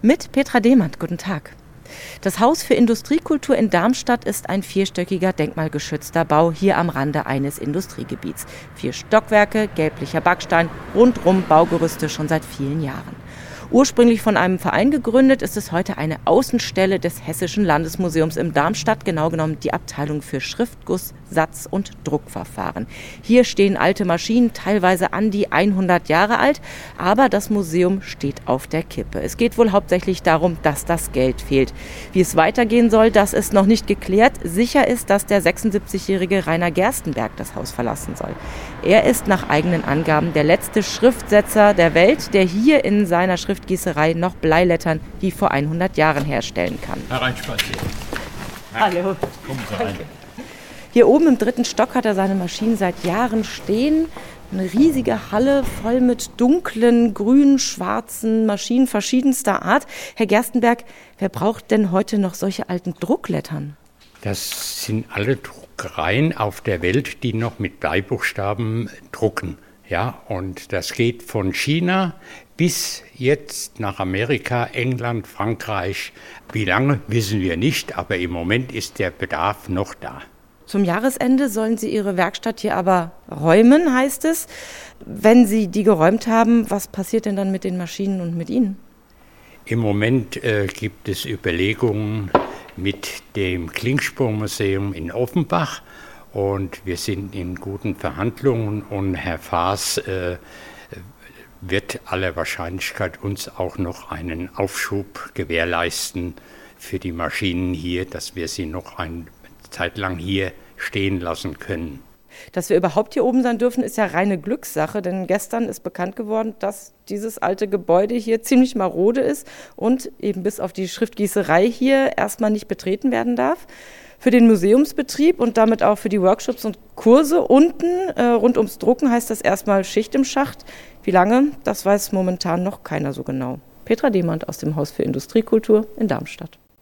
Mit Petra Demand. Guten Tag. Das Haus für Industriekultur in Darmstadt ist ein vierstöckiger denkmalgeschützter Bau hier am Rande eines Industriegebiets. Vier Stockwerke, gelblicher Backstein, rundrum Baugerüste schon seit vielen Jahren. Ursprünglich von einem Verein gegründet, ist es heute eine Außenstelle des Hessischen Landesmuseums in Darmstadt, genau genommen die Abteilung für Schriftguss, Satz- und Druckverfahren. Hier stehen alte Maschinen, teilweise an die 100 Jahre alt, aber das Museum steht auf der Kippe. Es geht wohl hauptsächlich darum, dass das Geld fehlt. Wie es weitergehen soll, das ist noch nicht geklärt. Sicher ist, dass der 76-jährige Rainer Gerstenberg das Haus verlassen soll. Er ist nach eigenen Angaben der letzte Schriftsetzer der Welt, der hier in seiner Schriftgießerei noch Bleilettern wie vor 100 Jahren herstellen kann. Hereinspazieren. Hallo. Kommen Sie rein. Hier oben im dritten Stock hat er seine Maschinen seit Jahren stehen. Eine riesige Halle voll mit dunklen, grün, schwarzen Maschinen verschiedenster Art. Herr Gerstenberg, wer braucht denn heute noch solche alten Drucklettern? Das sind alle Druckereien auf der Welt, die noch mit Bleibuchstaben drucken. Ja, und das geht von China bis jetzt nach Amerika, England, Frankreich. Wie lange wissen wir nicht, aber im Moment ist der Bedarf noch da. Zum Jahresende sollen Sie Ihre Werkstatt hier aber räumen, heißt es. Wenn Sie die geräumt haben, was passiert denn dann mit den Maschinen und mit Ihnen? Im Moment äh, gibt es Überlegungen mit dem Klingspurmuseum in Offenbach und wir sind in guten Verhandlungen und Herr Faas äh, wird aller Wahrscheinlichkeit uns auch noch einen Aufschub gewährleisten für die Maschinen hier, dass wir sie noch eine Zeit lang hier stehen lassen können. Dass wir überhaupt hier oben sein dürfen, ist ja reine Glückssache, denn gestern ist bekannt geworden, dass dieses alte Gebäude hier ziemlich marode ist und eben bis auf die Schriftgießerei hier erstmal nicht betreten werden darf. Für den Museumsbetrieb und damit auch für die Workshops und Kurse unten äh, rund ums Drucken heißt das erstmal Schicht im Schacht. Wie lange, das weiß momentan noch keiner so genau. Petra Demand aus dem Haus für Industriekultur in Darmstadt.